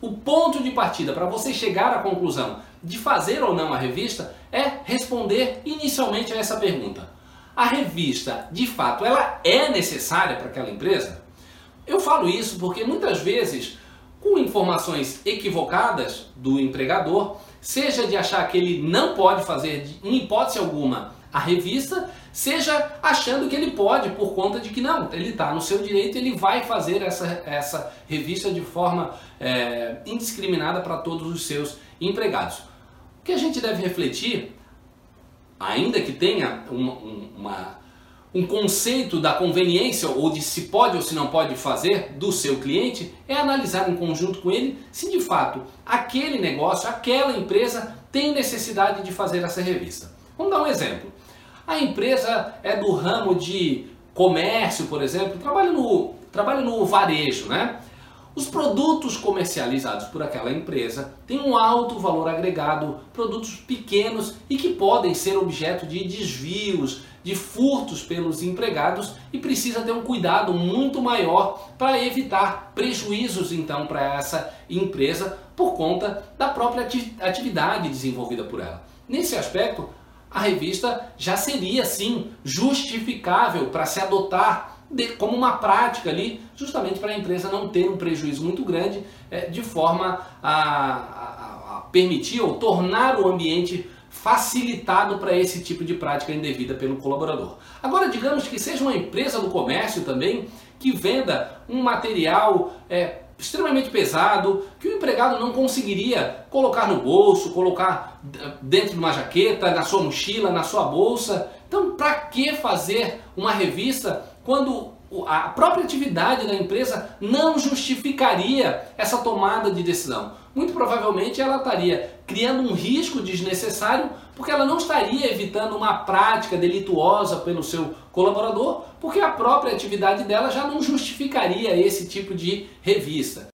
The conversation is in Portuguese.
O ponto de partida para você chegar à conclusão de fazer ou não a revista é responder inicialmente a essa pergunta. A revista, de fato, ela é necessária para aquela empresa? Eu falo isso porque muitas vezes, com informações equivocadas do empregador, seja de achar que ele não pode fazer, em hipótese alguma, a revista, seja achando que ele pode por conta de que não, ele está no seu direito, ele vai fazer essa, essa revista de forma é, indiscriminada para todos os seus empregados. O que a gente deve refletir, ainda que tenha uma, uma, um conceito da conveniência ou de se pode ou se não pode fazer do seu cliente, é analisar em conjunto com ele se de fato aquele negócio, aquela empresa tem necessidade de fazer essa revista. Vamos dar um exemplo. A empresa é do ramo de comércio, por exemplo, trabalha no, trabalha no varejo, né? Os produtos comercializados por aquela empresa têm um alto valor agregado, produtos pequenos e que podem ser objeto de desvios, de furtos pelos empregados e precisa ter um cuidado muito maior para evitar prejuízos então para essa empresa por conta da própria atividade desenvolvida por ela. Nesse aspecto, a revista já seria sim justificável para se adotar de, como uma prática ali, justamente para a empresa não ter um prejuízo muito grande, é, de forma a, a, a permitir ou tornar o ambiente facilitado para esse tipo de prática indevida pelo colaborador. Agora, digamos que seja uma empresa do comércio também que venda um material é, extremamente pesado que o empregado não conseguiria colocar no bolso, colocar dentro de uma jaqueta, na sua mochila, na sua bolsa. Então, para que fazer uma revista quando a própria atividade da empresa não justificaria essa tomada de decisão. Muito provavelmente ela estaria criando um risco desnecessário porque ela não estaria evitando uma prática delituosa pelo seu colaborador, porque a própria atividade dela já não justificaria esse tipo de revista.